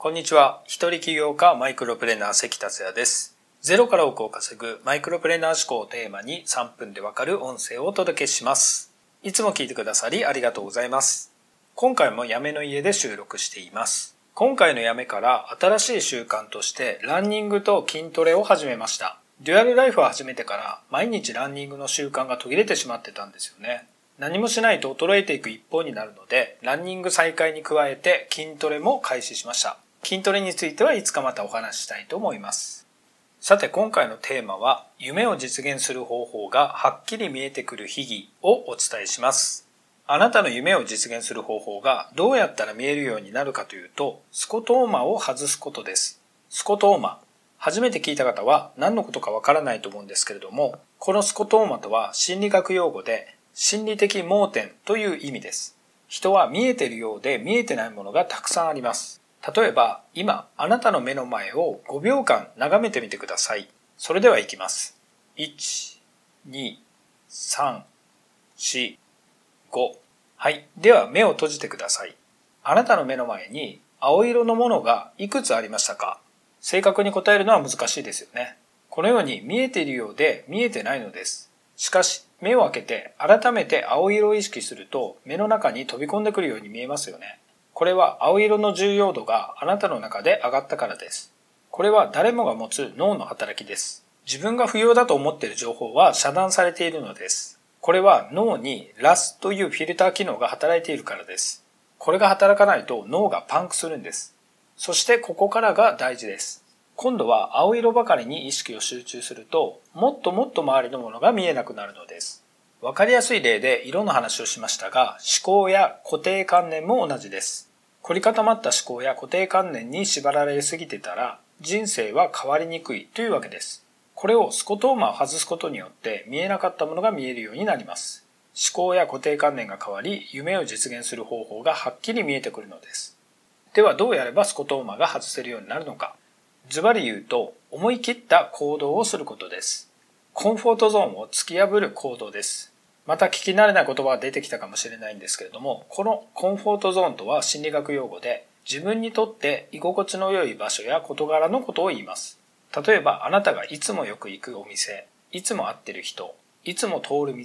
こんにちは。一人起業家マイクロプレーナー関達也です。ゼロから億を稼ぐマイクロプレーナー思考をテーマに3分でわかる音声をお届けします。いつも聞いてくださりありがとうございます。今回もやめの家で収録しています。今回のやめから新しい習慣としてランニングと筋トレを始めました。デュアルライフを始めてから毎日ランニングの習慣が途切れてしまってたんですよね。何もしないと衰えていく一方になるので、ランニング再開に加えて筋トレも開始しました。筋トレについてはいつかまたお話ししたいと思います。さて今回のテーマは、夢を実現する方法がはっきり見えてくる秘技をお伝えします。あなたの夢を実現する方法がどうやったら見えるようになるかというと、スコトーマを外すことです。スコトーマ。初めて聞いた方は何のことかわからないと思うんですけれども、このスコトーマとは心理学用語で心理的盲点という意味です。人は見えているようで見えてないものがたくさんあります。例えば、今、あなたの目の前を5秒間眺めてみてください。それでは行きます。1、2、3、4、5。はい。では、目を閉じてください。あなたの目の前に青色のものがいくつありましたか？正確に答えるのは難しいですよね。このように見えているようで見えてないのです。しかし、目を開けて改めて青色を意識すると目の中に飛び込んでくるように見えますよね。これは青色の重要度があなたの中で上がったからです。これは誰もが持つ脳の働きです。自分が不要だと思っている情報は遮断されているのです。これは脳に RAS というフィルター機能が働いているからです。これが働かないと脳がパンクするんです。そしてここからが大事です。今度は青色ばかりに意識を集中すると、もっともっと周りのものが見えなくなるのです。わかりやすい例で色の話をしましたが、思考や固定観念も同じです。凝り固まった思考や固定観念に縛られすぎてたら、人生は変わりにくいというわけです。これをスコトーマを外すことによって見えなかったものが見えるようになります。思考や固定観念が変わり、夢を実現する方法がはっきり見えてくるのです。ではどうやればスコトーマが外せるようになるのか。ズバリ言うと、思い切った行動をすることです。コンフォートゾーンを突き破る行動です。また聞き慣れない言葉が出てきたかもしれないんですけれども、このコンフォートゾーンとは心理学用語で、自分にとって居心地の良い場所や事柄のことを言います。例えば、あなたがいつもよく行くお店、いつも会ってる人、いつも通る道、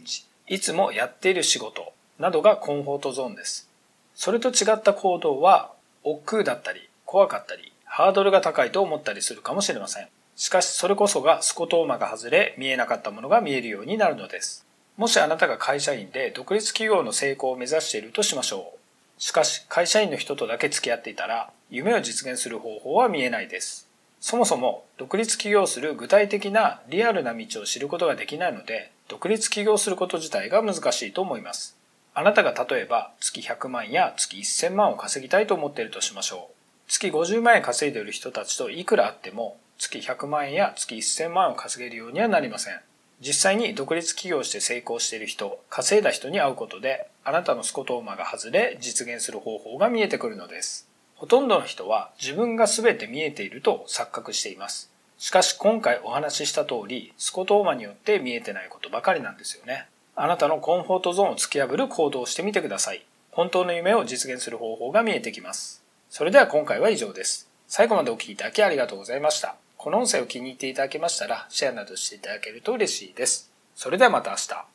いつもやっている仕事などがコンフォートゾーンです。それと違った行動は、億劫だったり、怖かったり、ハードルが高いと思ったりするかもしれません。しかしそれこそがスコトーマが外れ見えなかったものが見えるようになるのです。もしあなたが会社員で独立企業の成功を目指しているとしましょう。しかし会社員の人とだけ付き合っていたら夢を実現する方法は見えないです。そもそも独立起業する具体的なリアルな道を知ることができないので独立起業すること自体が難しいと思います。あなたが例えば月100万や月1000万を稼ぎたいと思っているとしましょう。月50万円稼いでいる人たちといくらあっても月100万円や月1000万を稼げるようにはなりません。実際に独立起業して成功している人、稼いだ人に会うことで、あなたのスコトーマが外れ実現する方法が見えてくるのです。ほとんどの人は自分が全て見えていると錯覚しています。しかし今回お話しした通り、スコトーマによって見えてないことばかりなんですよね。あなたのコンフォートゾーンを突き破る行動をしてみてください。本当の夢を実現する方法が見えてきます。それでは今回は以上です。最後までお聴きいただきありがとうございました。この音声を気に入っていただけましたら、シェアなどしていただけると嬉しいです。それではまた明日。